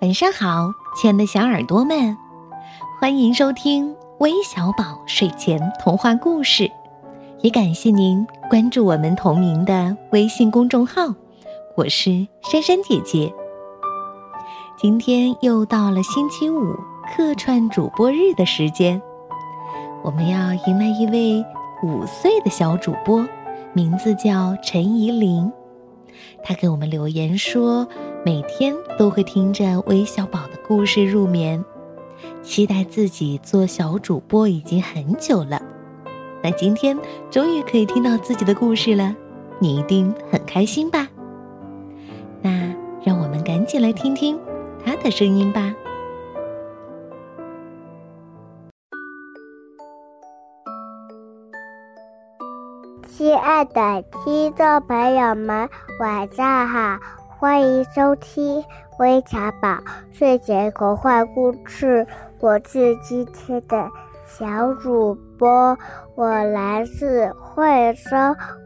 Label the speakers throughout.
Speaker 1: 晚上好，亲爱的小耳朵们，欢迎收听微小宝睡前童话故事，也感谢您关注我们同名的微信公众号。我是珊珊姐姐。今天又到了星期五客串主播日的时间，我们要迎来一位五岁的小主播，名字叫陈怡琳。她给我们留言说。每天都会听着微小宝的故事入眠，期待自己做小主播已经很久了。那今天终于可以听到自己的故事了，你一定很开心吧？那让我们赶紧来听听他的声音吧。
Speaker 2: 亲爱的听众朋友们，晚上好。欢迎收听微小宝睡前童话故事，我是今天的小主播，我来自惠州，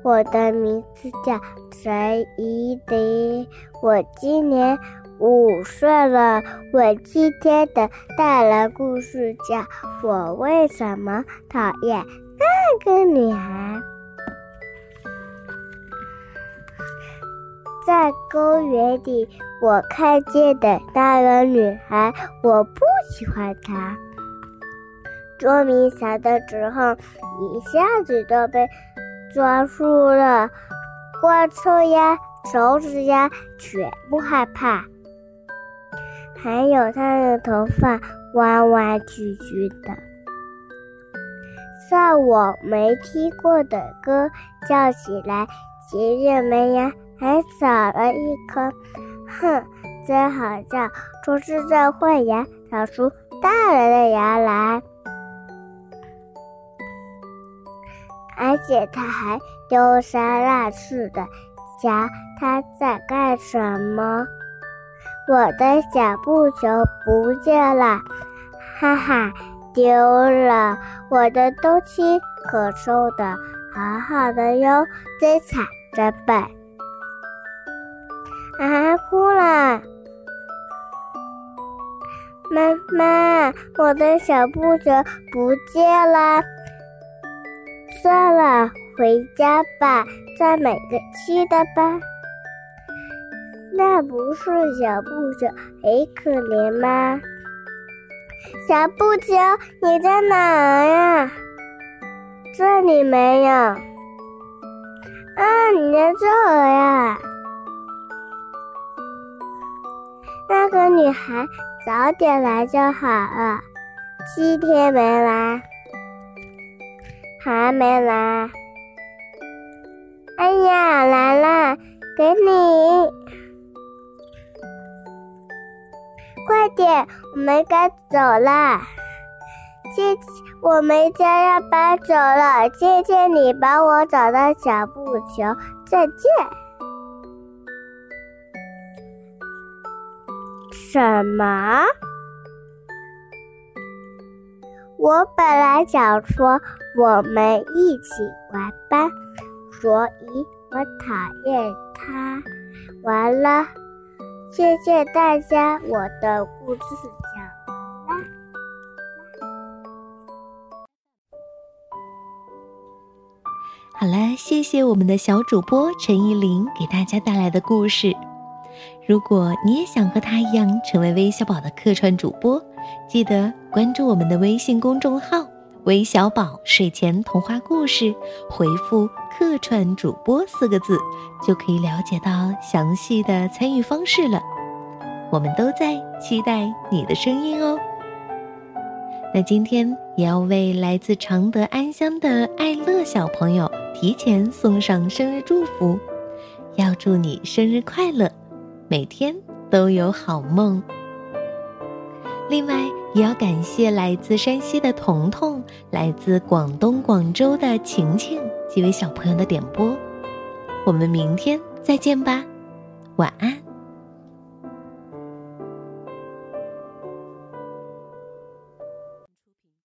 Speaker 2: 我的名字叫陈怡迪，我今年五岁了。我今天的带来故事叫《我为什么讨厌那个女孩》。在公园里，我看见的那个女孩，我不喜欢她。捉迷藏的时候，一下子都被抓住了，光抽呀、手指呀，全部害怕。还有她的头发弯弯曲曲的，像我没听过的歌，叫起来节日没呀。还长了一颗，哼，真好笑！出是在坏牙，长出大人的牙来，而且他还丢三落四的，瞧他在干什么？我的小布球不见了，哈哈，丢了！我的东西可收的好好的哟，真惨真笨。啊！哭了，妈妈，我的小布球不见了。算了，回家吧，再买个新的吧。那不是小布球，很可怜吗？小布球，你在哪儿呀？这里没有。啊，你在这儿呀？那个女孩早点来就好了，七天没来，还没来。哎呀，来了，给你，快点，我们该走了。谢谢，我们家要搬走了，谢谢你帮我找到小布球，再见。什么？我本来想说我们一起玩吧，所以我讨厌他。完了，谢谢大家，我的故事讲完了。
Speaker 1: 好了，谢谢我们的小主播陈依琳给大家带来的故事。如果你也想和他一样成为微小宝的客串主播，记得关注我们的微信公众号“微小宝睡前童话故事”，回复“客串主播”四个字，就可以了解到详细的参与方式了。我们都在期待你的声音哦。那今天也要为来自常德安乡的爱乐小朋友提前送上生日祝福，要祝你生日快乐！每天都有好梦。另外，也要感谢来自山西的彤彤，来自广东广州的晴晴几位小朋友的点播。我们明天再见吧，晚安。